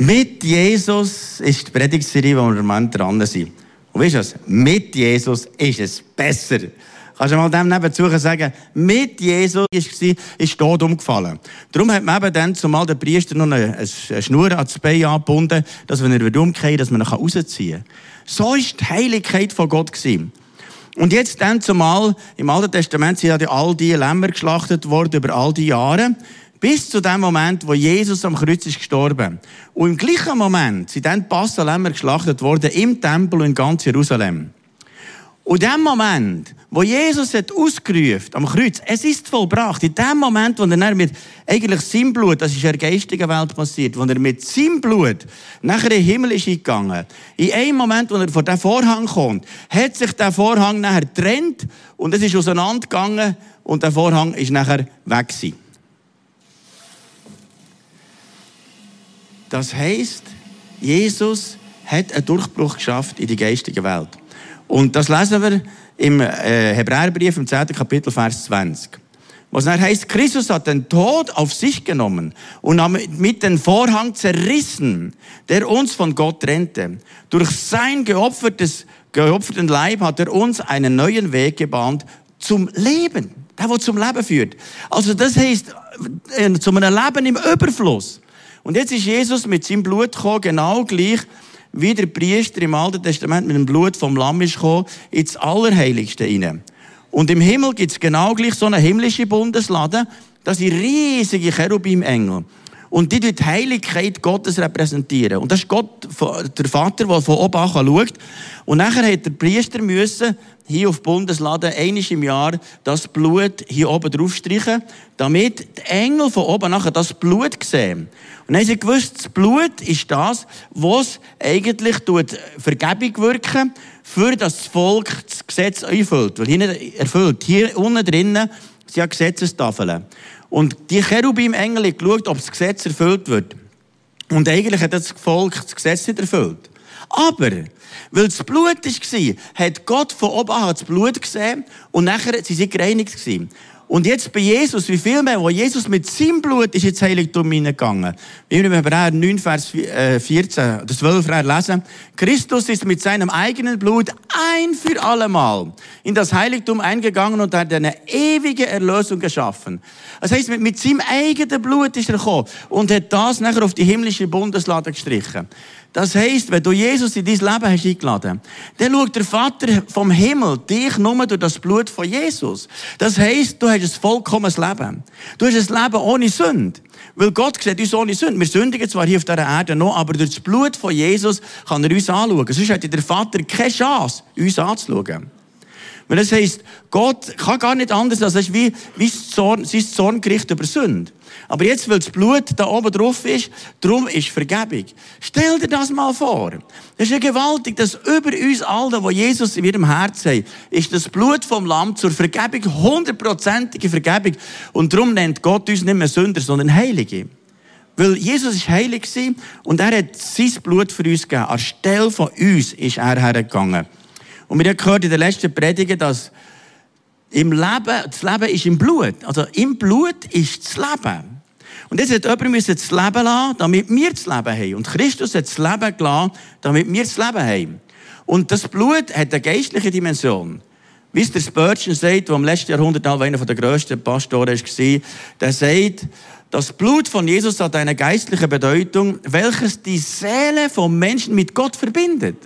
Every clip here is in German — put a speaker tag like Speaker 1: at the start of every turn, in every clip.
Speaker 1: Mit Jesus ist die Predigtserie, wo wir im Moment dran sind. Und weißt du was? Mit Jesus ist es besser. Kannst du mal dem nebenzu sagen, mit Jesus war, ist Tod umgefallen. Darum hat man eben dann zumal der Priester noch eine, eine Schnur ans Bein angebunden, dass wenn er umkehrt, dass man ihn rausziehen kann. So war die Heiligkeit von Gott. Gewesen. Und jetzt dann zumal, im Alten Testament sind ja all die Lämmer geschlachtet worden über all die Jahre. Bis zu dem Moment, wo Jesus am Kreuz ist gestorben. Und im gleichen Moment sind dann die Passalämmer geschlachtet worden im Tempel in ganz Jerusalem. Und in dem Moment, wo Jesus hat ausgerufen am Kreuz, es ist vollbracht, in dem Moment, wo er mit eigentlich seinem Blut, das ist in der geistigen Welt passiert, wo er mit seinem Blut nachher in den Himmel ist gegangen, in einem Moment, wo er vor den Vorhang kommt, hat sich der Vorhang nachher getrennt und es ist auseinandergegangen und der Vorhang ist nachher weg gewesen. Das heißt, Jesus hat einen Durchbruch geschafft in die geistige Welt. Und das lesen wir im äh, Hebräerbrief im 10. Kapitel, Vers 20. Was dann heißt, Christus hat den Tod auf sich genommen und mit dem Vorhang zerrissen, der uns von Gott trennte. Durch sein geopfertes, geopferten Leib hat er uns einen neuen Weg gebahnt zum Leben. Der, der zum Leben führt. Also das heißt, äh, zu einem Leben im Überfluss. Und jetzt ist Jesus mit seinem Blut gekommen, genau gleich wie der Priester im Alten Testament mit dem Blut vom Lamm ist gekommen, ins Allerheiligste hinein. Und im Himmel gibt es genau gleich so eine himmlische Bundeslade, das sind riesige Cherubim-Engel. Und die die Heiligkeit Gottes repräsentieren. Und das ist Gott, der Vater, der von oben schaut. Und nachher hat der Priester müssen hier auf Bundeslade einmal im Jahr das Blut hier oben drauf streichen, damit die Engel von oben nachher das Blut sehen. Und dann haben sie gewusst, das Blut ist das, was eigentlich Vergebung wirken, für das Volk das Gesetz erfüllt. Weil hier erfüllt. Hier unten drinnen sind ja Gesetzestafeln. Und die Cherubim-Engel haben geschaut, ob das Gesetz erfüllt wird. Und eigentlich hat das Volk das Gesetz nicht erfüllt. Aber, weil das Blut war, hat Gott von oben an das Blut gesehen und nachher sind sie gereinigt gewesen. Und jetzt bei Jesus, wie viel mehr, wo Jesus mit seinem Blut ist ins Heiligtum hineingegangen. Wir im Hebräer 9, Vers 14 äh, oder 12 lesen. Christus ist mit seinem eigenen Blut ein für allemal in das Heiligtum eingegangen und hat eine ewige Erlösung geschaffen. Das heißt, mit, mit seinem eigenen Blut ist er gekommen und hat das nachher auf die himmlische Bundeslade gestrichen. Das heisst, wenn du Jesus in dein Leben hast eingeladen, dann schaut der Vater vom Himmel dich nur durch das Blut von Jesus. Das heisst, du hast ein vollkommenes Leben. Du hast ein Leben ohne Sünde. Weil Gott sieht uns ohne Sünde. Wir sündigen zwar hier auf dieser Erde noch, aber durch das Blut von Jesus kann er uns anschauen. Sonst hätte der Vater keine Chance, uns anzuschauen. Weil das heisst, Gott kann gar nicht anders, als wie, wie Zorn, sein Zorngericht über Sünde. Aber jetzt, weil das Blut da oben drauf ist, darum ist Vergebung. Stell dir das mal vor. Das ist ja gewaltig, dass über uns allen, wo Jesus in ihrem Herz hat, ist das Blut vom Lamm zur Vergebung, hundertprozentige Vergebung. Und darum nennt Gott uns nicht mehr Sünder, sondern Heilige. Weil Jesus ist heilig und er hat sein Blut für uns gegeben. Anstelle von uns ist er hergegangen. Und wir haben gehört in der letzten Predigt, dass im Leben, das Leben ist im Blut. Also im Blut ist das Leben. Und jetzt hat jemand das Leben lassen, damit wir das Leben haben. Und Christus hat das Leben gelassen, damit wir das Leben haben. Und das Blut hat eine geistliche Dimension. Wie es der Spurgeon sagt, der im letzten Jahrhundert einer der grössten Pastoren war, der sagt, das Blut von Jesus hat eine geistliche Bedeutung, welches die Seele vom Menschen mit Gott verbindet.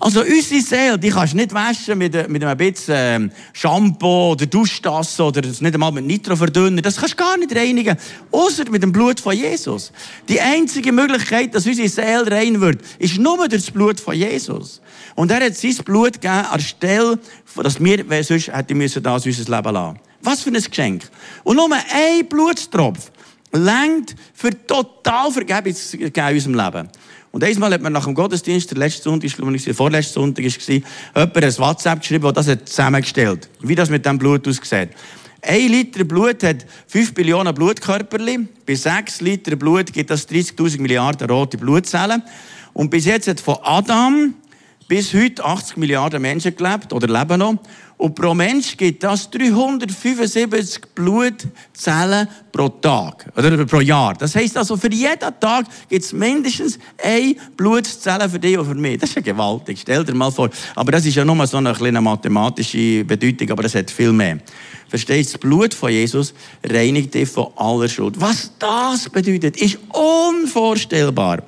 Speaker 1: Also unsere Seele, die kannst du nicht waschen mit, mit einem bisschen ähm, Shampoo oder Duschtasse oder nicht einmal mit Nitro verdünnen. Das kannst du gar nicht reinigen, außer mit dem Blut von Jesus. Die einzige Möglichkeit, dass unsere Seele rein wird, ist nur durch das Blut von Jesus. Und er hat sein Blut gegeben anstelle, dass wir, weil sonst hätte müssen das unser Leben lassen. Was für ein Geschenk. Und nur ein Blutstropf längt für total Vergebung in unserem Leben. Und einmal hat man nach dem Gottesdienst, der letzte Sonntag, ich, der vorletzte Sonntag war, jemand ein WhatsApp geschrieben, das das zusammengestellt wie das mit dem Blut aussieht. Ein Liter Blut hat 5 Billionen Blutkörperchen. Bei 6 Liter Blut gibt das 30.000 Milliarden rote Blutzellen. Und bis jetzt hat von Adam bis heute 80 Milliarden Menschen gelebt oder leben noch. Und pro Mensch gibt das 375 Blutzellen pro Tag oder pro Jahr. Das heisst also, für jeden Tag gibt es mindestens eine Blutzelle für dich und für mich. Das ist ja gewaltig. Stell dir mal vor. Aber das ist ja nur so eine kleine mathematische Bedeutung, aber es hat viel mehr. Verstehst du? Das Blut von Jesus reinigt dich von aller Schuld. Was das bedeutet, ist unvorstellbar.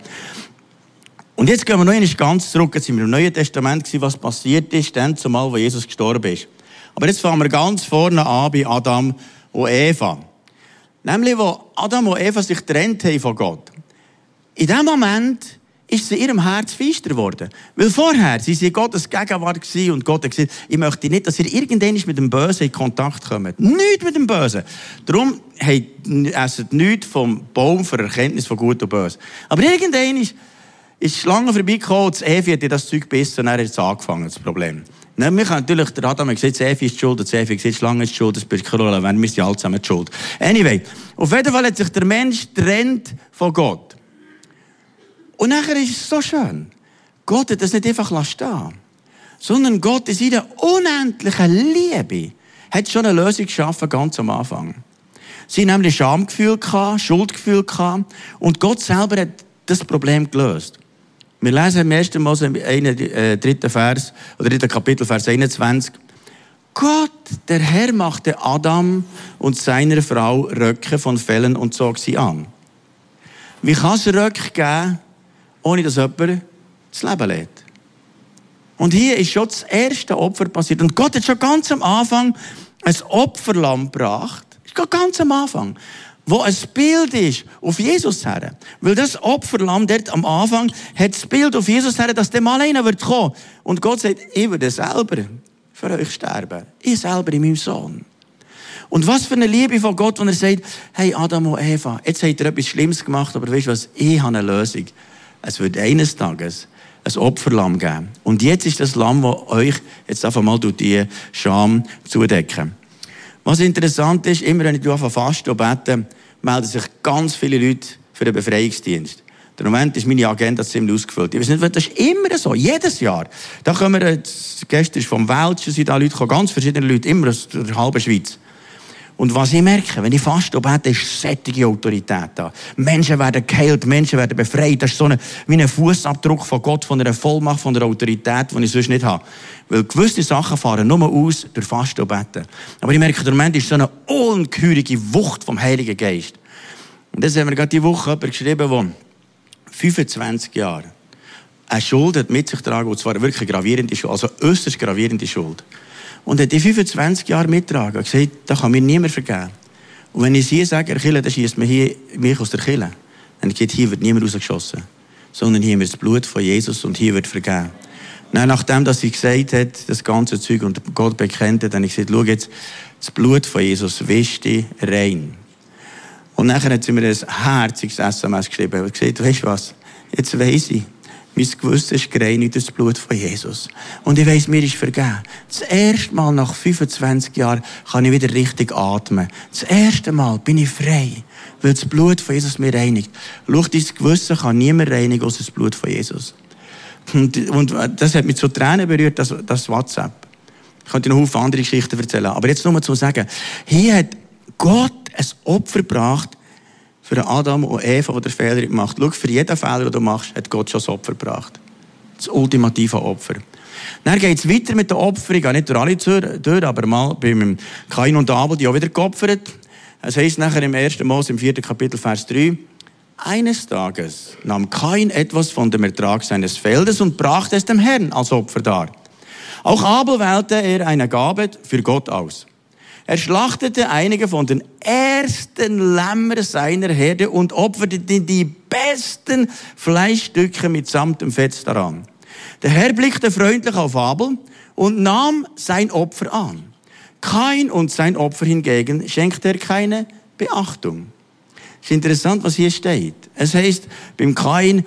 Speaker 1: Und jetzt gehen wir noch einmal ganz zurück. Jetzt sind wir im Neuen Testament gewesen, was passiert ist, dann zumal, wo Jesus gestorben ist. Aber jetzt fangen wir ganz vorne an bei Adam und Eva. Nämlich, wo Adam und Eva sich getrennt haben von Gott. In dem Moment ist sie in ihrem Herz feister geworden. Weil vorher sie sie Gottes Gegenwart und Gott hat gesagt, ich möchte nicht, dass ihr irgendwann mit dem Bösen in Kontakt kommt. Nicht mit dem Bösen. Darum essen nichts vom Baum für Erkenntnis von Gut und Böse. Aber irgendwann ist die Schlange vorbeigekommen, das Evi hat das Zeug gebissen und dann hat es angefangen, das Problem. Ne, wir können natürlich, der Adam hat gesagt, das Evi ist schuld, das Evi hat gesagt, Schlange ist die schuld, das spielt keine Rolle, wenn wir sind alle zusammen schuld. Anyway, auf jeden Fall hat sich der Mensch trennt von Gott. Und nachher ist es so schön. Gott hat das nicht einfach stehen sondern Gott in seiner unendlichen Liebe hat schon eine Lösung geschaffen, ganz am Anfang. Sie haben nämlich Schamgefühl gehabt, Schuldgefühl gehabt, und Gott selber hat das Problem gelöst. Wir lesen im ersten Mose, im äh, dritten Vers, oder dritten Kapitel, Vers 21. Gott, der Herr, machte Adam und seiner Frau Röcke von Fellen und zog sie an. Wie kann es Röcke geben, ohne dass jemand das Leben lädt? Und hier ist schon das erste Opfer passiert. Und Gott hat schon ganz am Anfang ein Opferlamm gebracht. Ganz am Anfang wo ein Bild ist auf Jesus her. Weil das Opferlamm dort am Anfang hat das Bild auf Jesus her, dass der mal einer wird kommen. Und Gott sagt, ich würde selber für euch sterben. Ich selber in meinem Sohn. Und was für eine Liebe von Gott, wenn er sagt, hey Adam und Eva, jetzt habt ihr etwas Schlimmes gemacht, aber weißt du was, ich habe eine Lösung. Es wird eines Tages ein Opferlamm geben. Und jetzt ist das Lamm, das euch jetzt einfach mal durch die Scham zudecken. Was interessant ist, immer wenn ich anfange fasten und beten, melden sich ganz viele Leute für den Befreiungsdienst. Der Moment ist meine Agenda ziemlich ausgefüllt. Ich weiß nicht, das ist immer so, jedes Jahr. Da kommen, wir, gestern vom Welschen, sind da Leute gekommen, ganz verschiedene Leute, immer aus der halben Schweiz. Und was ich merke, wenn ich fast bete, ist sättige Autorität da. Menschen werden geheilt, Menschen werden befreit. Das ist so eine, wie ein Fußabdruck von Gott, von einer Vollmacht, von einer Autorität, die ich sonst nicht habe. Weil gewisse Sachen fahren nur aus durch Fasten und Beten. Aber ich merke, der Moment ist so eine ungeheurige Wucht vom Heiligen Geist. Und das haben wir gerade die Woche geschrieben, der 25 Jahre eine Schuld hat mit sich tragen, und zwar wirklich gravierende Schuld, also äußerst gravierende Schuld. Und hat die 25 Jahre mitgetragen und gesagt, da kann mir niemand vergeben. Und wenn ich hier sage, Kille, dann schießt man hier mich aus der Kille. Dann geht hier wird niemand rausgeschossen. Sondern hier wird das Blut von Jesus und hier wird vergeben. Dann, nachdem dass sie gesagt hat, das ganze Zeug und Gott bekennt hat, habe ich gesagt, schau jetzt, das Blut von Jesus wischt dich rein. Und nachher hat sie mir ein herziges SMS geschrieben und gesagt, weißt du was, jetzt weiss ich, mein Gewissen ist gereinigt durch das Blut von Jesus. Und ich weiss, mir ist vergeben. Das erste Mal nach 25 Jahren kann ich wieder richtig atmen. Das erste Mal bin ich frei, weil das Blut von Jesus mir reinigt. Schau, dein Gewissen kann niemand reinigen, außer das Blut von Jesus. Und, und das hat mich zu Tränen berührt, das, das WhatsApp. Ich könnte noch viele andere Geschichten erzählen. Aber jetzt nur zu sagen, hier hat Gott ein Opfer gebracht, für Adam und Eva, der Fehler gemacht Schau, für jeden Fehler, den du machst, hat Gott schon das Opfer gebracht. Das ultimative Opfer. Dann geht es weiter mit der Opferung, nicht durch alle durch, aber mal beim Kain und Abel, die auch wieder geopfert. Es heisst nachher im 1. Mose, im 4. Kapitel, Vers 3, eines Tages nahm Kain etwas von dem Ertrag seines Feldes und brachte es dem Herrn als Opfer dar. Auch Abel wählte er eine Gabe für Gott aus. Er schlachtete einige von den ersten Lämmern seiner Herde und opferte die besten Fleischstücke mitsamt dem Fett daran. Der Herr blickte freundlich auf Abel und nahm sein Opfer an. Kain und sein Opfer hingegen schenkte er keine Beachtung. Es ist interessant, was hier steht. Es heißt, beim Kain,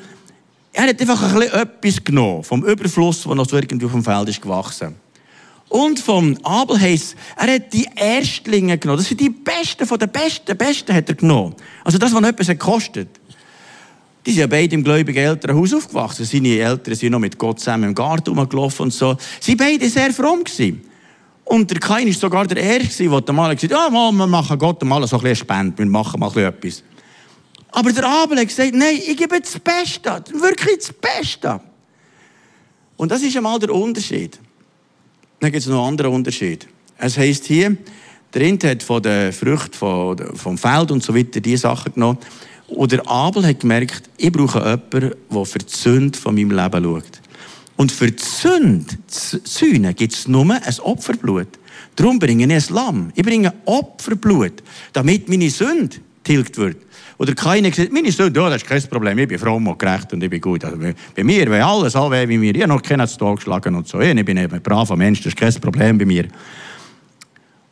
Speaker 1: er hat einfach ein bisschen etwas genommen vom Überfluss, der noch so irgendwie auf dem Feld ist gewachsen. Und vom Abel heisst, er hat die Erstlinge genommen. Das sind die Besten von den Besten. Besten hat er genommen. Also das, was etwas kostet. Die sind ja beide im gläubigen Elternhaus aufgewachsen. Seine Eltern sind noch mit Gott zusammen im Garten rumgelaufen und so. Sie beide sehr fromm gewesen. Und der Kain war sogar der Erste, der mal gesagt hat, ja, wir machen Gott mal so ein bisschen Spende, wir machen mal etwas. Aber der Abel hat gesagt, nein, ich gebe das Beste, wirklich das Beste. Und das ist einmal der Unterschied. Dann gibt es noch einen anderen Unterschied. Es heisst hier, der Rind hat von den Früchten vom Feld und so weiter diese Sachen genommen. Und der Abel hat gemerkt, ich brauche jemanden, der für die Sünde von meinem Leben schaut. Und für die Sünde, Sühne, gibt es nur ein Opferblut. Darum bringe ich ein Lamm. Ich bringe Opferblut, damit meine Sünde tilgt wird. Oder keiner gesagt, meine Sünde, ja, das ist kein Problem, ich bin fromm und gerecht und ich bin gut. Also bei mir, wenn alles all wie mir, ich habe noch keinen zu Tag geschlagen und so. Ich bin ein braver Mensch, das ist kein Problem bei mir.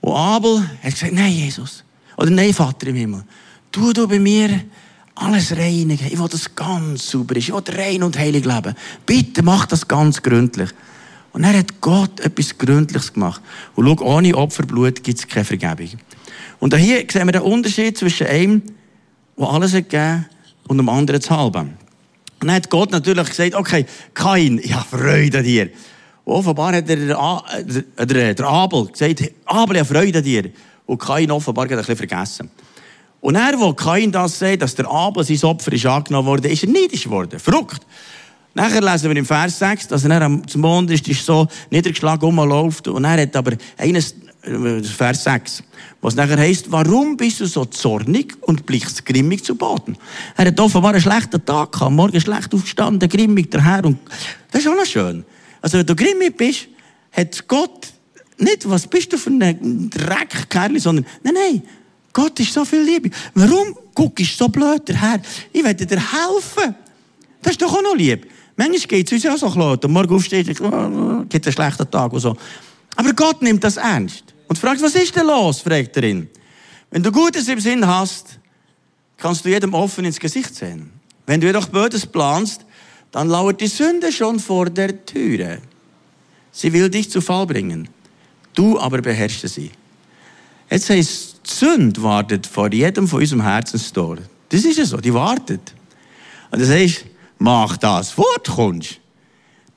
Speaker 1: Und Abel hat gesagt, nein, Jesus. Oder nein, Vater im Himmel. Tu du bei mir alles reinigen. Ich will, dass es ganz sauber ist. Ich will rein und heilig leben. Bitte mach das ganz gründlich. Und er hat Gott etwas Gründliches gemacht. Und schau, ohne Opferblut gibt es keine Vergebung. Und hier sehen wir den Unterschied zwischen einem, der alles gegeben und dem anderen zu halben. Und dann hat Gott natürlich gesagt, okay, Kain, ich habe Freude an dir. Und offenbar hat der, der, der, der Abel gesagt, Abel, ich habe Freude an dir. Und Kain offenbar hat ein bisschen vergessen. Und er, wo Kain das sagt, dass der Abel sein Opfer ist angenommen wurde, ist er neidisch geworden. Verrückt. Nachher lesen wir im Vers 6, dass er am Mond ist, ist so niedergeschlagen rumläuft. Und er hat aber eines, äh, Vers 6, was nachher heisst, warum bist du so zornig und blickst grimmig zu Boden? Er hat offenbar einen schlechten Tag gehabt, morgen schlecht aufgestanden, grimmig daher. Und das ist auch noch schön. Also, wenn du grimmig bist, hat Gott nicht, was bist du für ein Dreckkerl, sondern, nein, nein, Gott ist so viel Liebe. Warum guckst du so blöd daher? Ich werde dir helfen. Das ist doch auch noch lieb. Manchmal geht es uns ja so klar. Und morgen aufsteht, oh, gibt einen schlechten Tag und so. Aber Gott nimmt das ernst. Und fragt, was ist denn los? fragt er ihn. Wenn du Gutes im Sinn hast, kannst du jedem offen ins Gesicht sehen. Wenn du jedoch Böses planst, dann lauert die Sünde schon vor der Türe. Sie will dich zu Fall bringen. Du aber beherrsche sie. Jetzt heißt die Sünde wartet vor jedem von unserem Herzenstor. Das ist ja so, die wartet. Und das heißt, mach das, fortkommst.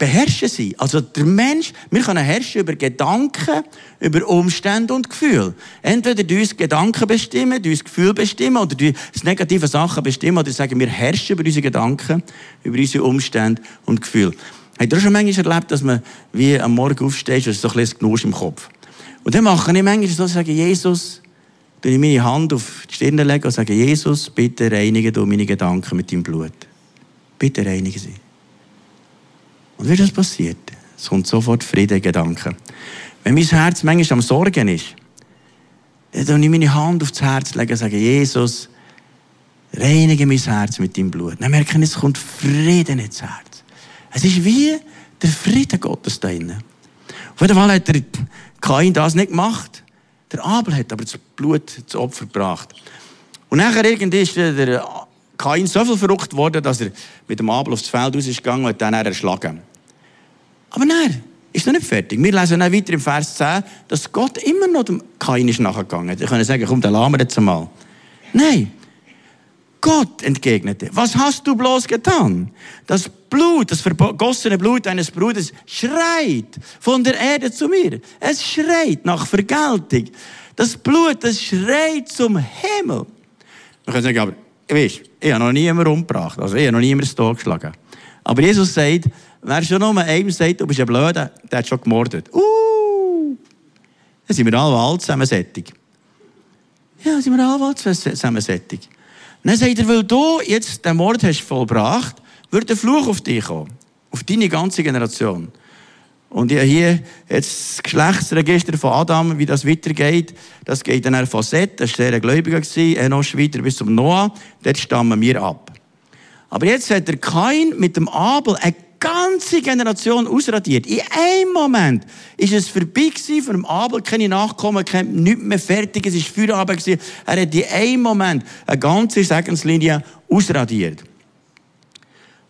Speaker 1: Beherrsche sie. Also der Mensch, wir können herrschen über Gedanken, über Umstände und Gefühle. Entweder du uns Gedanken bestimmen, du uns Gefühle bestimmen oder du uns negative Sachen bestimmen oder sagen, wir herrschen über unsere Gedanken, über unsere Umstände und Gefühle. Habt ihr schon manchmal erlebt, dass man wie am Morgen aufsteht und so ein bisschen Genusch im Kopf? Und dann mache ich manchmal so, sage Jesus, tue ich meine Hand auf die Stirn legen und sage, Jesus, bitte reinige du meine Gedanken mit deinem Blut. Bitte reinige sie. Und wie das passiert, es kommt sofort Frieden Gedanken. Wenn mein Herz manchmal am Sorgen ist, dann lege ich meine Hand auf das Herz legen und sage, Jesus, reinige mein Herz mit deinem Blut. Dann merke ich, es kommt Frieden ins Herz. Es ist wie der Frieden Gottes da drinnen. Auf jeden Fall hat der Kain das nicht gemacht. Der Abel hat aber das Blut zu Opfer gebracht. Und nachher irgendwie ist der Kain so viel verrückt worden, dass er mit dem Abel aufs Feld rausgegangen und dann erschlagen. Aber nein, ist noch nicht fertig. Wir lesen dann weiter im Vers 10, dass Gott immer noch dem Kain ist nachgegangen. Ich könnte sagen, komm, dann lassen wir jetzt einmal. Nein. Gott entgegnete, was hast du bloß getan? Das Blut, das vergossene Blut eines Bruders schreit von der Erde zu mir. Es schreit nach Vergeltung. Das Blut, das schreit zum Himmel. Man kann sagen, aber weißt, ich habe noch niemanden umgebracht. Also ich habe noch niemanden totgeschlagen. Aber Jesus sagt, wer schon nur einem sagt, du bist ein Blöder, der hat schon gemordet. Uh, dann sind wir alle alt zusammensättig. Ja, sind wir alle alt zusammensättig. Dann sagt er, weil du jetzt den Mord hast vollbracht, wird der Fluch auf dich kommen. Auf deine ganze Generation. Und ich habe hier jetzt das Geschlechtsregister von Adam, wie das weitergeht. Das geht dann von Seth, das war sehr gläubiger, Enosch weiter bis zum Noah. Dort stammen wir ab. Aber jetzt hat der Kain mit dem Abel eine ganze Generation ausradiert. In einem Moment ist es vorbei gewesen, von dem Abel keine Nachkommen, kein, nichts mehr fertig, es war Feierabend gewesen. Er hat in einem Moment eine ganze Segenslinie ausradiert.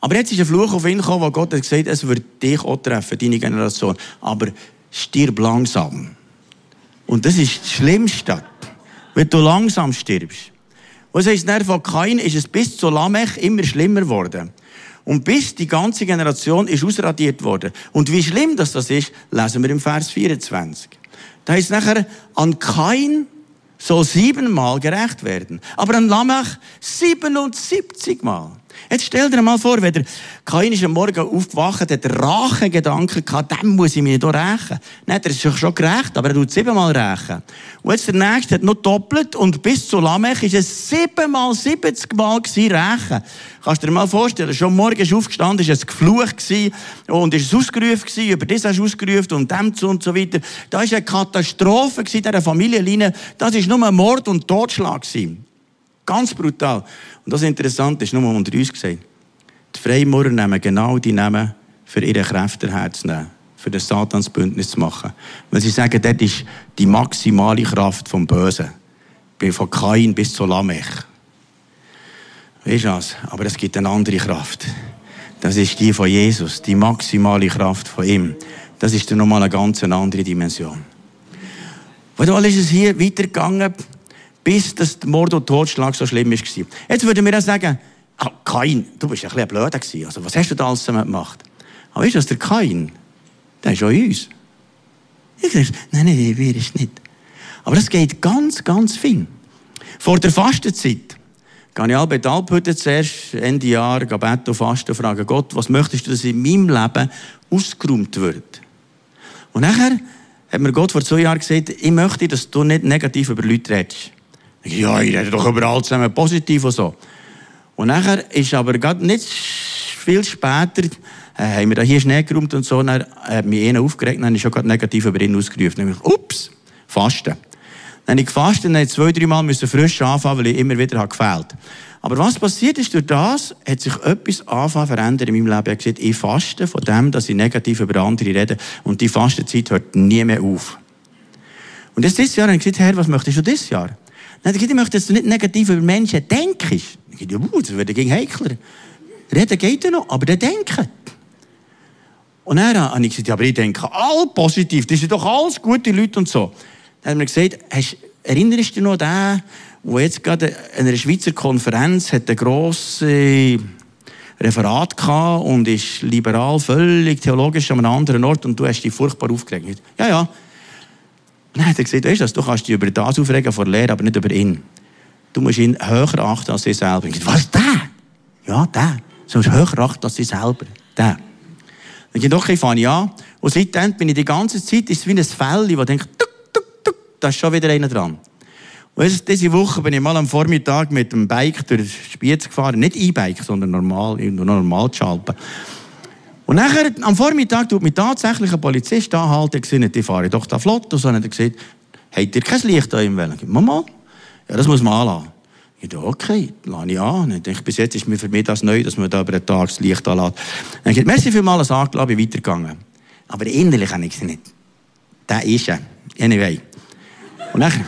Speaker 1: Aber jetzt ist ein Fluch auf ihn gekommen, wo Gott hat gesagt, es wird dich auch treffen, deine Generation. Aber stirb langsam. Und das ist das Schlimmste, wenn du langsam stirbst. Und das heisst, dann von Kain ist es bis zu Lamech immer schlimmer geworden. Und bis die ganze Generation ist ausradiert worden. Und wie schlimm das, das ist, lesen wir im Vers 24. Da heißt nachher, an Kain soll siebenmal gerecht werden. Aber an Lamech 77 Mal. Jetzt stell dir mal vor, wenn der Kain ist am Morgen aufgewacht, hat Rachegedanken gehabt, dem muss ich mich nicht rächen. Nein, er ist schon gerecht, aber er tut siebenmal rächen. Und jetzt der Nächste hat noch doppelt und bis zu Lamech ist es siebenmal, siebzig Mal gewesen, rächen. Kannst du dir mal vorstellen, schon morgen ist aufgestanden, ist es geflucht gewesen und ist es ausgerufen gewesen, über das hast du ausgerufen und dem zu und so weiter. Da ist eine Katastrophe gewesen, dieser Familienlinie. Das ist nur Mord und Totschlag gewesen. Ganz brutal. Und das Interessante ist nur unter uns gesagt. Die Freimaurer nehmen genau die Namen für ihre Kräfte herzunehmen, für das Satansbündnis zu machen. Weil sie sagen, das ist die maximale Kraft vom Bösen. Von Kain bis zu Lamech. Weißt du was? Aber es gibt eine andere Kraft. Das ist die von Jesus, die maximale Kraft von ihm. Das ist dann nochmal eine ganz andere Dimension. Und ist es hier weitergegangen bis das Mord und Totschlag so schlimm war. Jetzt würden wir auch sagen, ah, Kain, du bist ein bisschen blöder gewesen. Also, was hast du da alles gemacht? Aber weißt du, der Kain, der ist auch uns. Ich sage, nein, nein, wir ist nicht. Aber das geht ganz, ganz viel. Vor der Fastenzeit gehe ich alle Alphütte zuerst Ende Jahr beten und fasten und fragen Gott, was möchtest du, dass in meinem Leben ausgeräumt wird? Und nachher hat mir Gott vor zwei Jahren gesagt, ich möchte, dass du nicht negativ über Leute redest. Ja, ich rede doch überall zusammen positiv und so. Und nachher ist aber gerade nicht viel später, äh, haben wir da hier Schnee geräumt und so, dann hat mich einer aufgeregt, dann habe ich schon gerade negativ über ihn ausgerufen. Dann habe ich, ups, fasten. Dann habe ich gefastet, dann zwei, drei Mal müssen frisch anfangen, weil ich immer wieder habe gefehlt. Aber was passiert ist, durch das hat sich etwas anfangen verändern in meinem Leben. Ich habe gesagt, ich faste von dem, dass ich negativ über andere rede und die Fastenzeit hört nie mehr auf. Und jetzt dieses Jahr habe ich gesagt, Herr, was möchtest du dieses Jahr? Dann ich möchte, dass du nicht negativ über Menschen denkst. Ich sage, ja, das wird gegen Heikler. Reden geht ja noch, aber der denken. Und dann habe ich gesagt, ja, aber ich denke all positiv, das sind doch alles gute Leute und so. Dann haben wir gesagt, hast, erinnerst du dich noch an den, der jetzt gerade an einer Schweizer Konferenz hat ein grosses Referat gehabt und ist liberal, völlig theologisch an einem anderen Ort und du hast dich furchtbar aufgeregt. Ja, ja, dann hat er gesagt, weißt du, du kannst dich über das aufregen vor Lehre, aber nicht über ihn. Du musst ihn höher achten als dich selber. Ich was, der? Ja, der. Du musst höher achten als dich selber. Der. Dann geht doch, ich an. Und seitdem bin ich die ganze Zeit, ist es wie ein Fell, das denkt, tuk, tuk, tuk, da ist schon wieder einer dran. Und diese Woche bin ich mal am Vormittag mit dem Bike durch Spiez gefahren. Nicht E-Bike, sondern normal, normal schalten. Und nachher, am Vormittag tut mich tatsächlich ein Polizist anhalten, gesagt, ich fahre doch da flott. Und so hat er gesagt, habt ihr kein Licht da im Wellen? Mama, ja, das muss man anlassen. Ich dachte, okay, lasse ich an. Ich denke, bis jetzt ist mir für mich das neu, dass man da über den Tag das Licht anlässt. Dann habe merci vielmals angelassen, bin weitergegangen. Aber innerlich habe ich es nicht. Der ist er. Anyway. Und nachher,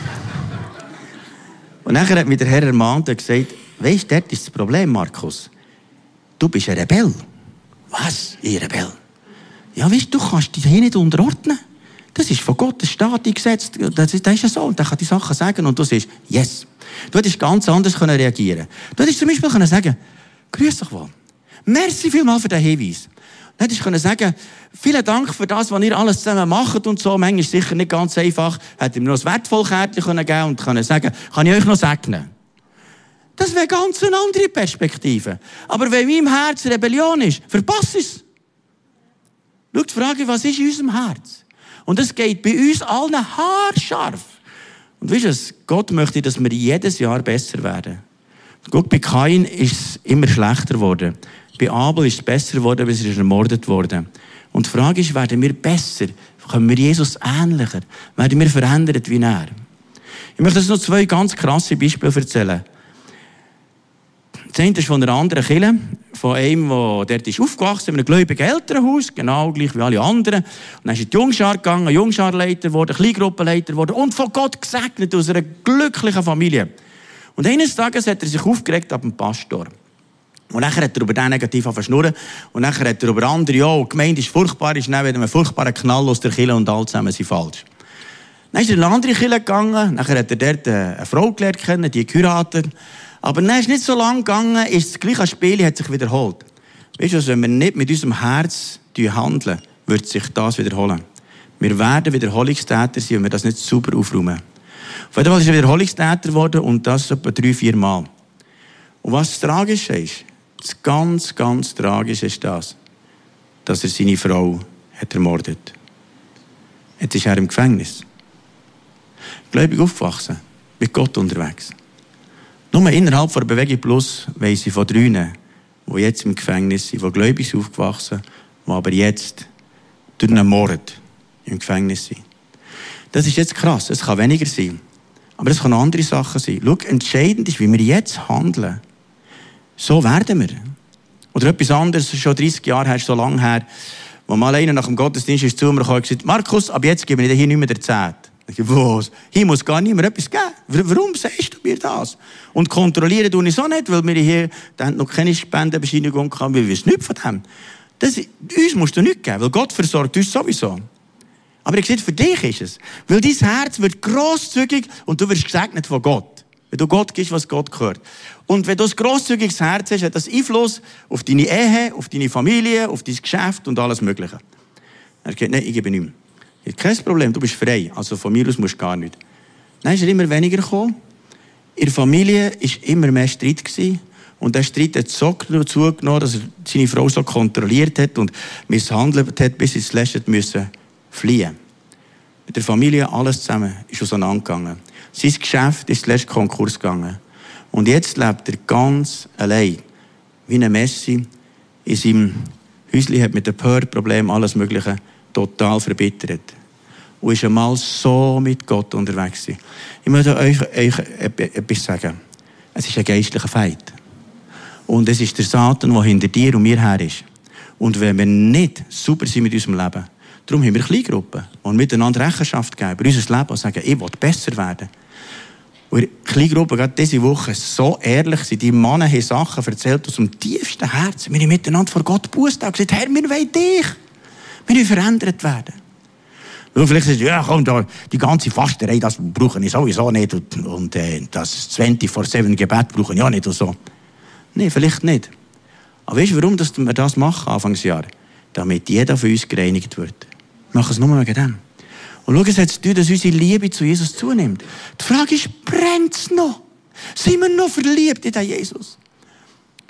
Speaker 1: und nachher hat mir der Herr ermahnt und gesagt, weißt du, das ist das Problem, Markus. Du bist ein Rebell. Was? Ihr Rebell? Ja, weißt du, du kannst dich hier nicht unterordnen. Das ist von Gott, das steht eingesetzt. Das ist, das ist ja so. Und der kann die Sachen sagen und du sagst, yes. Du hättest ganz anders können reagieren Du hättest zum Beispiel können sagen, grüß dich wohl. Merci vielmal für den Hinweis. Du hättest können sagen, vielen Dank für das, was ihr alles zusammen macht und so. Manchmal ist sicher nicht ganz einfach. Hätte mir noch ein wertvolles Kärtchen geben können und können sagen, kann ich euch noch segnen? Das wäre ganz eine andere Perspektive. Aber wenn in Herz Rebellion ist, verpasse es. Schau die Frage, was ist in unserem Herz? Und es geht bei uns allen haarscharf. Und weißt du, Gott möchte, dass wir jedes Jahr besser werden. Guck, bei Kain ist es immer schlechter geworden. Bei Abel ist es besser geworden, weil ist ermordet worden. Und die Frage ist, werden wir besser? Kommen wir Jesus ähnlicher? Werden wir verändert wie er? Ich möchte jetzt noch zwei ganz krasse Beispiele erzählen. Das eine ist von einer anderen Kirche, von einem, der dort ist aufgewachsen, in einem gläubigen Elternhaus, genau gleich wie alle anderen. Und dann ist er in die Jungschar gegangen, Jungscharleiter geworden, Kleingruppenleiter geworden und von Gott gesegnet aus einer glücklichen Familie. Und eines Tages hat er sich aufgeregt ab dem Pastor. Und nachher hat er über den negativ verschnurren. Und nachher hat er über andere, ja, die Gemeinde ist furchtbar, ist dann wieder ein furchtbarer Knall aus der Kirche und alle zusammen sind falsch. Dann ist er in eine andere Kirche gegangen, nachher hat er dort eine Frau gelernt kennen, die geheiratet. Aber dann ist nicht so lang gegangen, ist das gleiche Spiel hat sich wiederholt. Weißt du, wenn wir nicht mit unserem Herz handeln, wird sich das wiederholen. Wir werden Wiederholungstäter sein, wenn wir das nicht super aufräumen. Auf jeden ist er Wiederholungstäter geworden und das etwa drei, vier Mal. Und was das Tragische ist, das ganz, ganz Tragische ist das, dass er seine Frau hat ermordet. Jetzt ist er im Gefängnis. Gläubig aufgewachsen, mit Gott unterwegs. Nur innerhalb von Bewegung Plus weiss ich von drei, die jetzt im Gefängnis sind, die gläubig aufgewachsen, die aber jetzt durch einen Mord im Gefängnis sind. Das ist jetzt krass. Es kann weniger sein. Aber es kann andere Sachen sein. Schau, entscheidend ist, wie wir jetzt handeln. So werden wir. Oder etwas anderes, schon 30 Jahre her, so lange her, wo mal einer nach dem Gottesdienst ist zu mir gekommen und gesagt, Markus, ab jetzt gebe ich dir hier nicht mehr der Zehnt. Ich was? Hier muss gar niemand etwas geben. Warum sagst du mir das? Und kontrollieren tue ich so nicht, weil wir hier noch keine Spendenbescheinigung haben, weil wir wissen nichts von dem. Das, uns musst du nichts geben, weil Gott versorgt uns sowieso. Aber ich sehe, für dich ist es. Weil dein Herz wird grosszügig und du wirst gesegnet von Gott. Wenn du Gott gibst, was Gott gehört. Und wenn du ein grosszügiges Herz hast, hat das Einfluss auf deine Ehe, auf deine Familie, auf dein Geschäft und alles Mögliche. Er sagt, nein, ich gebe nicht mehr. Kein Problem, du bist frei. Also von mir aus musst du gar nicht. Dann ist er immer weniger gekommen. In der Familie war immer mehr Streit. Gewesen. Und der Streit hat so zugenommen, dass er seine Frau so kontrolliert hat und misshandelt hat, bis sie zuletzt müssen fliehen. Mit der Familie alles zusammen ist auseinandergegangen. Sein Geschäft ist zuletzt Konkurs gegangen. Und jetzt lebt er ganz allein, wie eine Messi, in seinem Häuschen, hat mit dem Pör-Problem alles Mögliche total verbittert. Und ist einmal so mit Gott unterwegs. Ich möchte euch, euch etwas sagen. Es ist ein geistlicher Feind. Und es ist der Satan, der hinter dir und mir her ist. Und wenn wir nicht super sind mit unserem Leben, darum haben wir Kleingruppen und miteinander Rechenschaft geben über unser Leben und sagen, ich will besser werden. Und in Kleingruppen, gerade diese Woche, so ehrlich sind, die Männer haben Sachen erzählt aus dem tiefsten Herzen. Wir haben miteinander vor Gott und gesagt, Herr, wir wollen dich. Wir wollen verändert werden. Und vielleicht sagst du, ja komm, da, die ganze Fasterei, das brauche ich sowieso nicht. Und, und äh, das 20 vor 7 Gebet brauche ich auch nicht und so. Nein, vielleicht nicht. Aber weißt du, warum wir das machen, Anfangsjahr? Damit jeder von uns gereinigt wird. Wir machen es nur wegen dem. Und schau, es hat zu tun, dass unsere Liebe zu Jesus zunimmt. Die Frage ist, brennt es noch? Sind wir noch verliebt in den Jesus?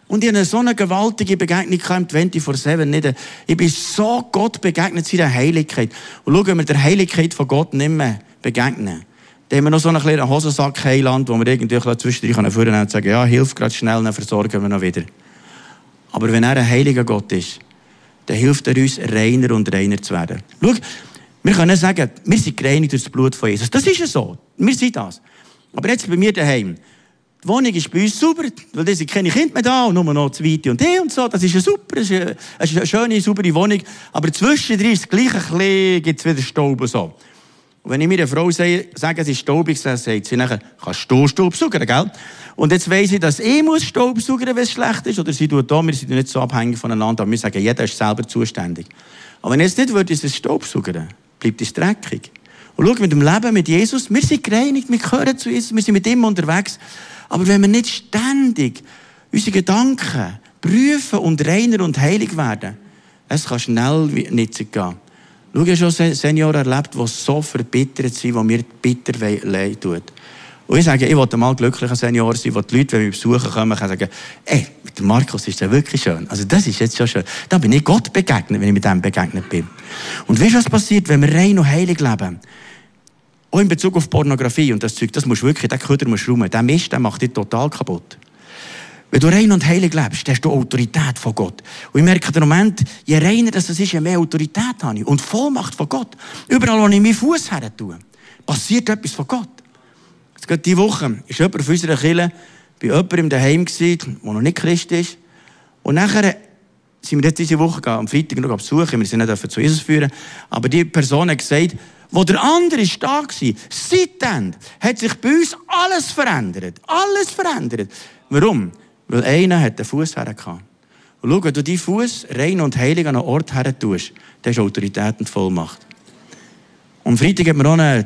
Speaker 1: Und ich hatte so eine gewaltige Begegnung im 24-7. Ich bin so Gott begegnet, seiner Heiligkeit. Und schau, wenn wir der Heiligkeit von Gott nicht mehr begegnen, dann haben wir noch so einen kleinen Hosensack Heiland, wo wir irgendwie zwischendurch führen und sagen, ja, hilf gerade schnell, dann versorgen wir noch wieder. Aber wenn er ein heiliger Gott ist, dann hilft er uns, reiner und reiner zu werden. Schau, wir können sagen, wir sind gereinigt durch das Blut von Jesus. Das ist ja so. Wir sind das. Aber jetzt bei mir daheim. Die Wohnung ist bei uns super, weil da sind keine Kinder mehr da und nur noch zweite und die und so. Das ist ja super, das ist eine, schöne, saubere Wohnung. Aber zwischendrin ist das gleiche, gibt es wieder Staub und so. Und wenn ich meiner Frau sage, sage es ist staubig, dann sagt sie nachher, kannst du Staub suchen, gell? Und jetzt weiss ich, dass ich muss Staub suchen, wenn es schlecht ist, oder sie tut da, wir sind nicht so abhängig voneinander, aber wir sagen, jeder ist selber zuständig. Aber wenn jetzt nicht würde, ist es Staub suchen, bleibt es dreckig. Und schau, mit dem Leben mit Jesus, wir sind gereinigt, wir gehören zu Jesus, wir sind mit ihm unterwegs. Aber wenn wir nicht ständig unsere Gedanken prüfen und reiner und heilig werden, es kann schnell nicht gehen. Schau, ich habe schon Senioren erlebt, die so verbittert sind, die mir bitter leid tun. Und ich sage, ich wollte mal glücklicher Senior sein, wo die Leute, wenn wir besuchen kommen, können sagen, ey, mit Markus ist der wirklich schön. Also das ist jetzt schon schön. Da bin ich Gott begegnet, wenn ich mit dem begegnet bin. Und weißt du, was passiert, wenn wir rein und heilig leben? Auch in Bezug auf Pornografie und das Zeug, das musst du wirklich, den Köder musst du rum. Der Mist, der macht dich total kaputt. Wenn du rein und heilig lebst, hast du Autorität von Gott. Und ich merke den Moment, je reiner das ist, je mehr Autorität habe ich. Und Vollmacht von Gott. Überall, wo ich meinen Fuß her tue, passiert etwas von Gott. Jetzt gerade diese Woche ist jemand auf unserer Kirche bei jemandem daheim gewesen, der noch nicht Christ ist. Und nachher sind wir jetzt diese Woche am Freitag noch besuchen, wir sind nicht zu Jesus führen, aber die Person hat gesagt, wo der andere ist da war, seitdem hat sich bei uns alles verändert. Alles verändert. Warum? Weil einer hat den Fuß hergehabt. Und schau, wenn du deinen Fuß rein und heilig an einen Ort her tust, dann du Autorität und Vollmacht. Am Freitag hat mir auch ein,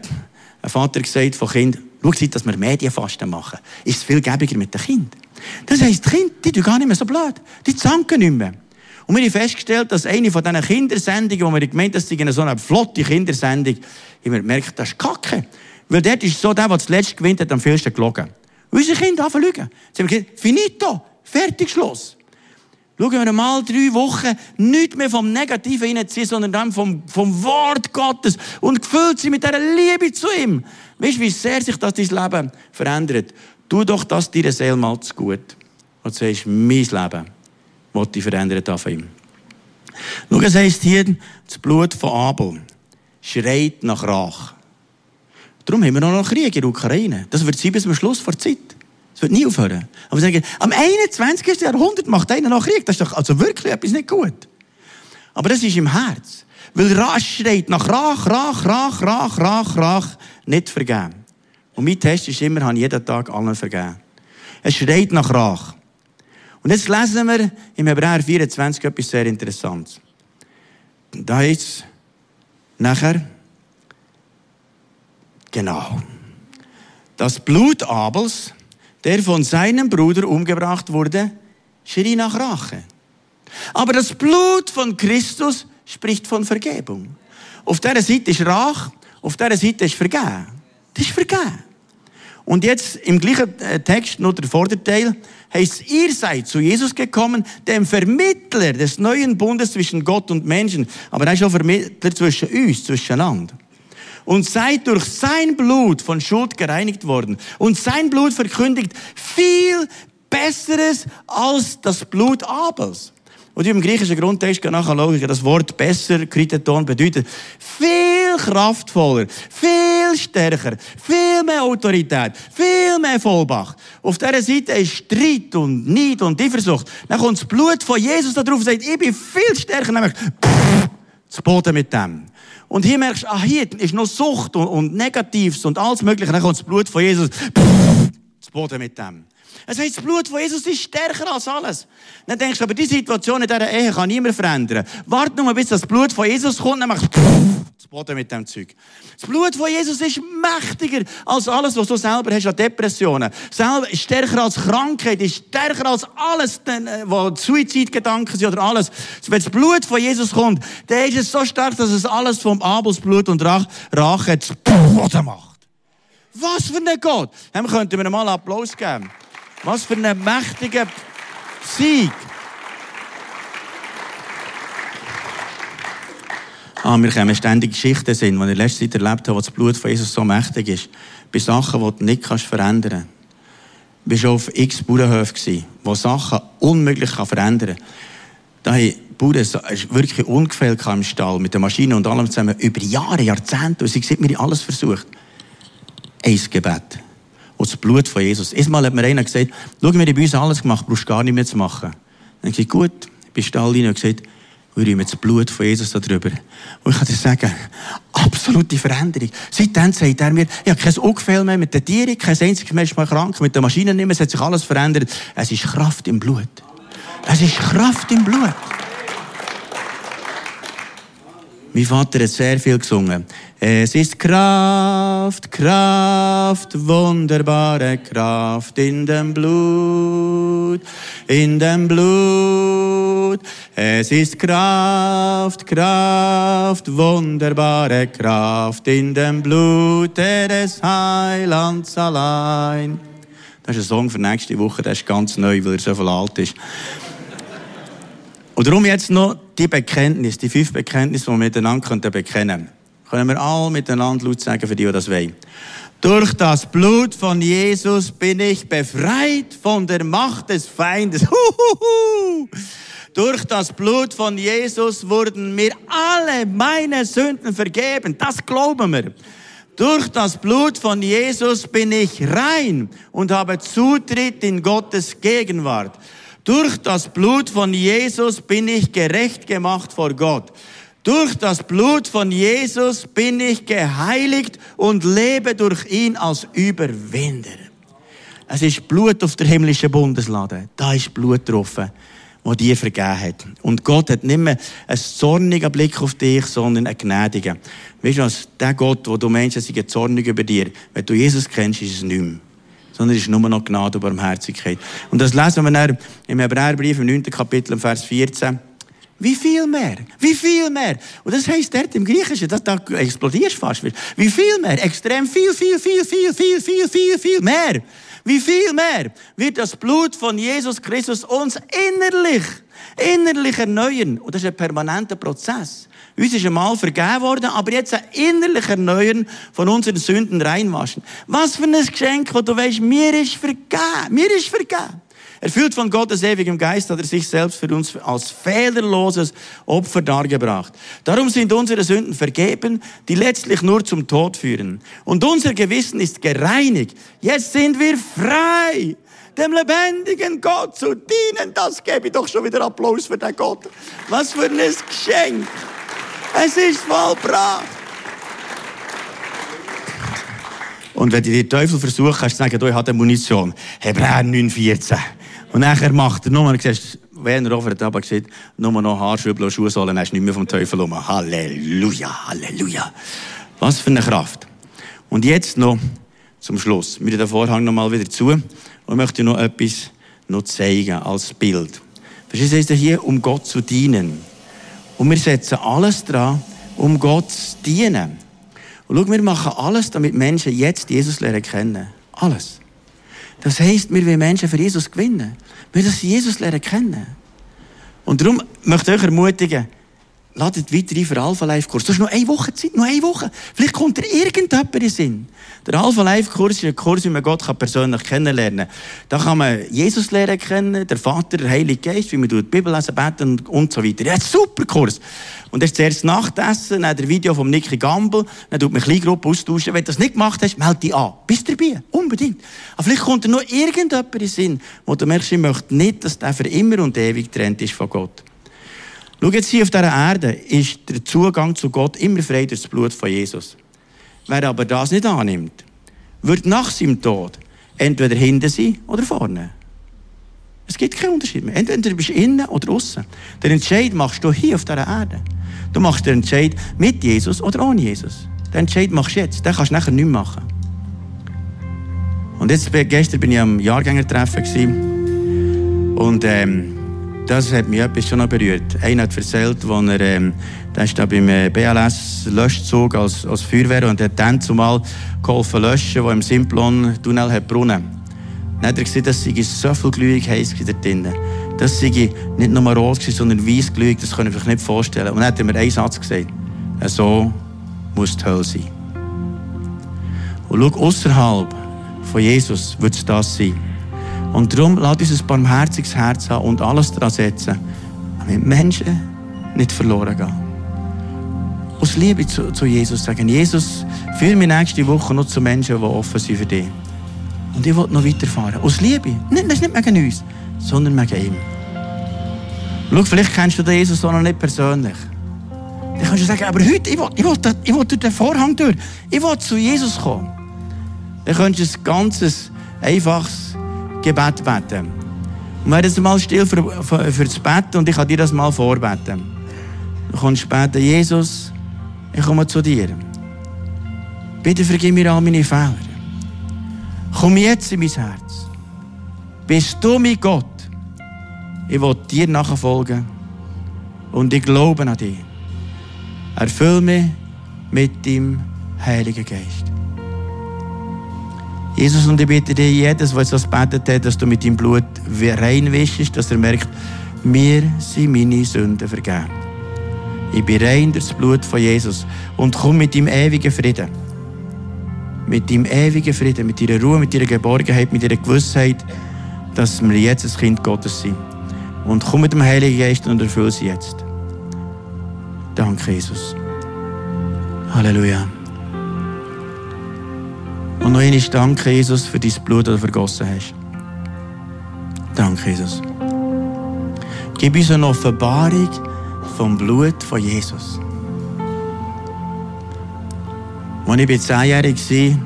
Speaker 1: Vater gesagt von Kind, Schau, dass wir Medienfasten machen, ist es viel gäbiger mit den Kindern. Das heisst, die Kinder, die tun gar nicht mehr so blöd. Die zanken nicht mehr. Und wir haben festgestellt, dass eine von diesen Kindersendungen, wo wir gemeint haben, das sei so eine flotte Kindersendung, haben wir das ist Kacke. Weil dort ist so der, der zuletzt gewinnt, hat am vielsten gelogen. Unsere Kinder haben lügen. Sie haben gesagt, finito, fertig, Schluss. Schauen wir mal drei Wochen nicht mehr vom Negativen reinziehen, sondern dann vom, vom Wort Gottes und gefüllt sie mit dieser Liebe zu ihm. Weißt du, wie sehr sich das dein Leben verändert? Tu doch das dir Seele mal zu gut. Und du sagst, mein Leben wird dich verändern von ihm. Schau, es heisst hier, das Blut von Abel schreit nach Rach. Darum haben wir noch Krieg in der Ukraine. Das wird sein bis zum Schluss vor Zeit. Es wird nie aufhören. Aber wir sagen, am 21. Jahrhundert macht einer noch Krieg. Das ist doch also wirklich etwas nicht gut. Aber das ist im Herz. Weil Rasch schreit nach Rach, Rach, Rach, Rach, Rach, Rach, nicht vergeben. Und mein Test ist immer, habe jeden Tag allen vergeben. Es schreit nach Rach. Und jetzt lesen wir im Hebräer 24 etwas sehr Interessantes. Da heißt nachher, genau, das Blut Abels der von seinem Bruder umgebracht wurde, schrie nach Rache. Aber das Blut von Christus spricht von Vergebung. Auf der Seite ist Rach, auf der Seite ist Vergehen. Das ist Vergehen. Und jetzt im gleichen äh, Text, nur der Vorderteil, heißt, ihr seid zu Jesus gekommen, dem Vermittler des neuen Bundes zwischen Gott und Menschen. Aber er ist auch Vermittler zwischen uns, zwischeneinander und seid durch sein Blut von Schuld gereinigt worden. Und sein Blut verkündigt viel Besseres als das Blut Abels. Und im griechischen Grundtext nachher das Wort besser, Kriteton, bedeutet viel kraftvoller, viel stärker, viel mehr Autorität, viel mehr Vollbach. Auf dieser Seite ist Streit und Neid und Eifersucht. Dann kommt das Blut von Jesus da drauf und sagt, ich bin viel stärker, nämlich zu Boden mit dem. Und hier merkst du, ah, hier ist noch Sucht und, und Negatives und alles Mögliche. Dann kommt das Blut von Jesus. zu Boden mit dem. Es heißt, das Blut von Jesus ist stärker als alles. Dann denkst du, aber die Situation in dieser Ehe kann niemand verändern. Warte nur, bis das Blut von Jesus kommt, dann machst du zu Boden mit dem Zeug. Das Blut von Jesus ist mächtiger als alles, was du selber hast an Depressionen. Selber ist stärker als Krankheit, ist stärker als alles, äh, was Suizidgedanken sind oder alles. Wenn das Blut von Jesus kommt, dann ist es so stark, dass es alles vom Abelsblut und Rache zu Boden macht. Was für ein Gott! Dann könnten wir mal Applaus geben. Was für ein mächtiger Sieg! Ah, wir kommen ständig Geschichten sind, die ich in letzter Zeit erlebt habe, wo das Blut von Jesus so mächtig ist. Bei Sachen, die du nicht verändern kannst. Du warst auf x Bauernhöfen, wo Sachen unmöglich verändern kann. Da haben Bauern wirklich Ungefähr im Stall, mit der Maschine und allem zusammen, über Jahre, Jahrzehnte. Und sie haben mir alles versucht. Ein Gebet. Und das Blut von Jesus. Einmal hat mir einer gesagt, schau, wir haben bei uns alles gemacht, brauchst gar nicht mehr zu machen. Dann habe ich gesagt, gut, ich bin Stall rein und gesagt, wir rühmen das Blut von Jesus darüber. Und ich kann dir sagen, absolute Veränderung. Seitdem sagt er mir, ich habe kein Ungefähr mehr mit den Tieren, kein einziges Mensch mehr krank, mit den Maschinen nicht mehr, es hat sich alles verändert. Es ist Kraft im Blut. Es ist Kraft im Blut. Mein Vater hat sehr viel gesungen. Es ist Kraft, Kraft, wunderbare Kraft in dem Blut, in dem Blut. Es ist Kraft, Kraft, wunderbare Kraft in dem Blut des Heilands allein. Das ist ein Song für nächste Woche, der ist ganz neu, weil er so viel alt ist. Und darum jetzt noch die Bekenntnis, die fünf Bekenntnisse, die wir miteinander bekennen können. Können wir alle miteinander laut sagen, für die, die das wollen. Durch das Blut von Jesus bin ich befreit von der Macht des Feindes. Huhuhu. Durch das Blut von Jesus wurden mir alle meine Sünden vergeben. Das glauben wir. Durch das Blut von Jesus bin ich rein und habe Zutritt in Gottes Gegenwart. Durch das Blut von Jesus bin ich gerecht gemacht vor Gott. Durch das Blut von Jesus bin ich geheiligt und lebe durch ihn als Überwinder. Es ist Blut auf der himmlischen Bundeslade. Da ist Blut drauf. der dir vergeben hat. Und Gott hat nicht mehr einen zornigen Blick auf dich, sondern einen gnädigen. Weißt du was? Der Gott, wo du meinst, er sei zornig über dir, wenn du Jesus kennst, ist es nicht mehr. Sondern es ist nur noch Gnade und Barmherzigkeit. Und das lesen wir dann im Hebräerbrief im 9. Kapitel, Vers 14. Wie viel mehr? Wie viel mehr? Und das heisst dort im Griechischen, dass da explodierst fast. Wie viel mehr? Extrem viel, viel, viel, viel, viel, viel, viel, viel mehr. Wie viel mehr wird das Blut von Jesus Christus uns innerlich, innerlich erneuern? Und das ist ein permanenter Prozess. Uns ist einmal vergeben worden, aber jetzt ein innerlich Erneuern von unseren Sünden reinwaschen. Was für ein Geschenk, wo du weißt, mir ist vergeben. Mir ist vergeben. Erfüllt von Gottes ewigem Geist hat er sich selbst für uns als fehlerloses Opfer dargebracht. Darum sind unsere Sünden vergeben, die letztlich nur zum Tod führen. Und unser Gewissen ist gereinigt. Jetzt sind wir frei, dem lebendigen Gott zu dienen. Das gebe ich doch schon wieder Applaus für den Gott. Was für ein Geschenk. Es ist vollbracht. Und wenn dir der Teufel versucht, kannst du sagen, du, ich habe Munition. Hebräer 9,14. Und nachher macht er nur, du siehst, Werner Offer hat aber gesagt, nur noch Haarschübel und Schuhsohlen, hast du nicht mehr vom Teufel um. Halleluja, Halleluja. Was für eine Kraft. Und jetzt noch zum Schluss. Wir den Vorhang noch mal wieder zu und möchte noch etwas noch zeigen als Bild. Verstehst du, es ist hier, um Gott zu dienen. Und wir setzen alles dran, um Gott zu dienen. Und schau, wir machen alles, damit Menschen jetzt Jesus lernen kennen. Alles. Das heisst, wir wollen Menschen für Jesus gewinnen. Wir wollen Jesus lernen kennen. Und darum möchte ich euch ermutigen, ladet weiter ein für Alpha Life Kurs. Du hast noch eine Woche Zeit, noch eine Woche. Vielleicht kommt dir irgendjemand in den Sinn. Der Alpha Life Kurs ist ein Kurs, wie man Gott persönlich kennenlernen kann. Da kann man Jesus lernen kennen, der Vater, der Heilige Geist, wie man die Bibel lesen, beten und so weiter. Ja, super Kurs. Und ist zuerst Nachtessen, dann der Video von Nicky Gamble, dann tut man eine Kleingruppe austauschen. Wenn du das nicht gemacht hast, melde dich an. Bist du dabei? Unbedingt. Aber vielleicht kommt dir noch irgendjemand in den Sinn, wo du merkst, ich möchte nicht, dass der für immer und ewig getrennt ist von Gott. Schau jetzt hier auf dieser Erde ist der Zugang zu Gott immer frei durch das Blut von Jesus. Wer aber das nicht annimmt, wird nach seinem Tod entweder hinten sein oder vorne. Es gibt keinen Unterschied mehr. Entweder du bist innen oder außen. Den Entscheid machst du hier auf dieser Erde. Du machst den Entscheid mit Jesus oder ohne Jesus. Den Entscheid machst du jetzt. Den kannst du nachher nicht machen. Und jetzt, gestern bin ich am Jahrgängertreffen und ähm, das hat mich etwas schon noch berührt. Einer hat erzählt, als er, ähm, der ist da beim äh, BLS-Löschzug als, als Feuerwehr und hat dann zumal geholfen löschen, wo im Simplon-Tunnel hat brunnen. Dann hat er gesehen, dass sie so viel glühig heiß da drinnen. Das sei nicht nur rot, sondern weiß glühig, das können wir sich nicht vorstellen. Und dann hat er mir einen Satz gesagt. So muss die Hölle sein. Und schau, außerhalb von Jesus wird es das sein. Und darum lasst uns ein barmherziges Herz haben und alles daran setzen, damit Menschen nicht verloren gehen. Aus Liebe zu, zu Jesus sagen, Jesus, führe mich nächste Woche noch zu Menschen, die offen sind für dich. Und ich will noch weiterfahren. Aus Liebe. Nicht, das ist nicht wegen uns, sondern wegen ihm. Schau, vielleicht kennst du den Jesus auch noch nicht persönlich. Dann kannst du sagen, aber heute, ich will, ich will, ich will durch den Vorhang durch. Ich will zu Jesus kommen. Dann könntest du ein ganzes, einfaches Gebet beten. Und wir jetzt mal still für, für, für das Bett und ich kann dir das mal vorbeten. Du kannst beten, Jesus, ich komme zu dir. Bitte vergib mir all meine Fehler. Komm jetzt in mein Herz. Bist du mein Gott? Ich will dir nachfolgen und ich glaube an dich. Erfüll mich mit dem Heiligen Geist. Jesus, und ich bitte dich, jedes, was das betet hat, dass du mit deinem Blut reinwischst, dass er merkt, mir sind meine Sünden vergeben. Ich bin rein durch das Blut von Jesus und komm mit deinem ewigen Frieden. Mit deinem ewigen Frieden, mit deiner Ruhe, mit deiner Geborgenheit, mit deiner Gewissheit, dass wir jetzt ein Kind Gottes sind. Und komm mit dem Heiligen Geist und erfüll sie jetzt. Danke, Jesus. Halleluja. Und noch einmal danke, Jesus, für dein Blut, das du vergossen hast. Danke, Jesus. Gib uns eine Offenbarung vom Blut von Jesus. Als ich zehnjährig war,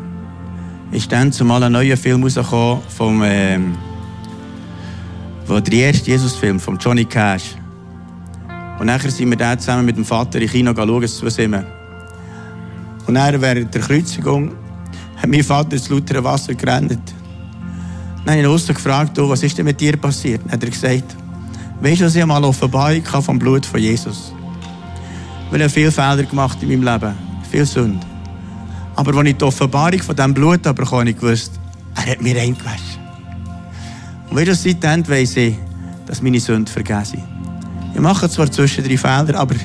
Speaker 1: ist dann zumal ein neuer Film rausgekommen vom, ähm, wo der erste Jesus-Film von Johnny Cash. Und nachher sind wir da zusammen mit dem Vater in Kino schauen, zusammen. Und dann während der Kreuzigung hat mein Vater ins lautere Wasser gerannt. Dann habe ich ihn gefragt, was ist denn mit dir passiert? Dann hat er gesagt, weißt du, dass ich einmal Offenbarung vom Blut von Jesus Weil ich viele Fehler gemacht in meinem Leben, viel Sünde. Aber als ich die Offenbarung von diesem Blut bekommen habe, ich gewusst, er hat mir reingewaschen. Und wie das seitdem weiss ich, dass meine Sünden vergeben sind. Ich mache zwar zwischendrin Fehler, aber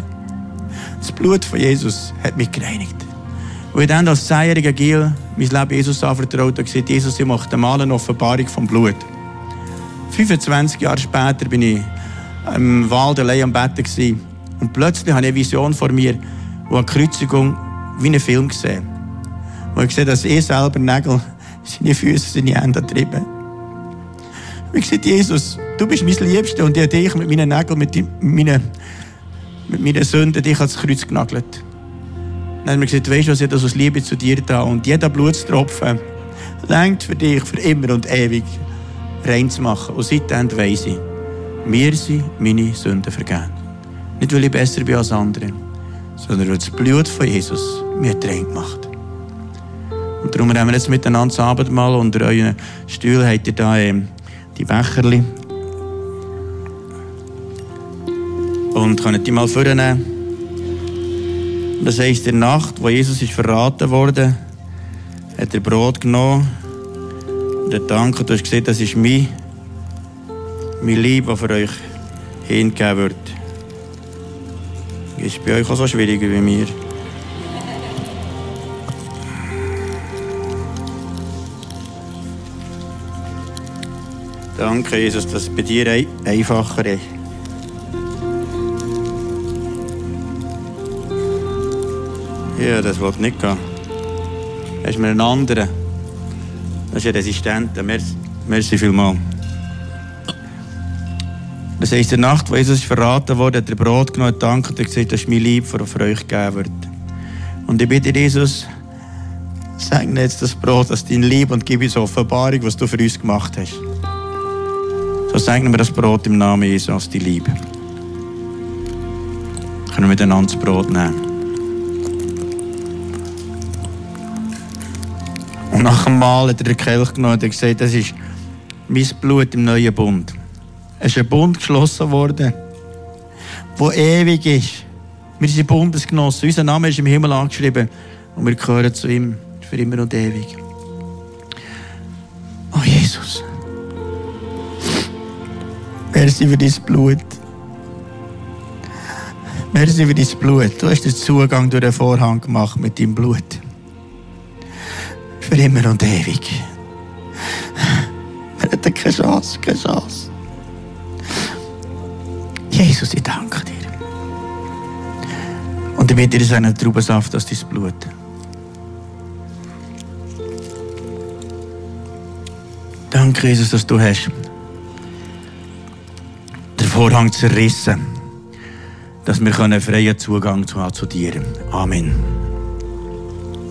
Speaker 1: das Blut von Jesus hat mich gereinigt. Und ich dann als zehnjähriger Gil mein Leben Jesus anvertraut und gesagt, Jesus, ich mache mal eine Offenbarung vom Blut. 25 Jahre später bin ich im Wald allein am Bett gewesen. und plötzlich habe ich eine Vision vor mir, wo eine Kreuzigung wie einen Film gesehen. Wo ich sehe, dass ich selber Nägel seine Füße, seine Hände trieben. Ich gesagt, Jesus, du bist mein Liebster und ich habe dich mit meinen Nägeln, mit, meinen, mit meinen Sünden dich ans Kreuz genagelt. Dann haben wir gesagt, weißt du was, ich das aus Liebe zu dir da und jeder Blutstropfen längt für dich, für immer und ewig rein zu machen. Und seitdem weiss ich, mir sind meine Sünden vergeben. Nicht, weil ich besser bin als andere, sondern weil das Blut von Jesus mir rein gemacht Und darum haben wir jetzt miteinander das Abendmahl unter euren Stühlen habt ihr da ähm, die Becherli. Und könnt die mal vornehmen. Das heisst, in der Nacht, wo Jesus ist verraten wurde, hat er Brot genommen und er dankt. Du hast gesehen, das ist mein, mein Lieb, das für euch hingegeben wird. Ist bei euch auch so schwierig wie mir. Danke, Jesus, dass es bei dir einfacher ist. Ja, das wollte nicht gehen. Das ist mir ein anderer. Das ist ein Resistenter. Merci, merci vielmals. Das heisst, in der Nacht, wo Jesus verraten wurde, hat er Brot genommen, dankt und gesagt, das ist mein Lieb, für euch gegeben wird. Und ich bitte Jesus, segne jetzt das Brot, das dein Lieb und gib uns Offenbarung, was du für uns gemacht hast. So segnen wir das Brot im Namen Jesus als die Liebe. Können wir miteinander das Brot nehmen. Nach dem Mal hat er den Kelch genommen und gesagt, das ist mein Blut im neuen Bund. Es ist ein Bund geschlossen worden, der ewig ist. Wir sind Bundesgenossen. Unser Name ist im Himmel angeschrieben und wir gehören zu ihm für immer und ewig. Oh Jesus. Merci für dein Blut. Merci für dein Blut. Du hast den Zugang durch den Vorhang gemacht mit deinem Blut. Für immer und ewig. Wir hätten keine Chance, keine Chance. Jesus, ich danke dir. Und ich bitte dir einen Traubensaft aus dein Blut. Danke, Jesus, dass du hast. Vorhang zerrissen, dass wir freien Zugang haben zu dir. Amen.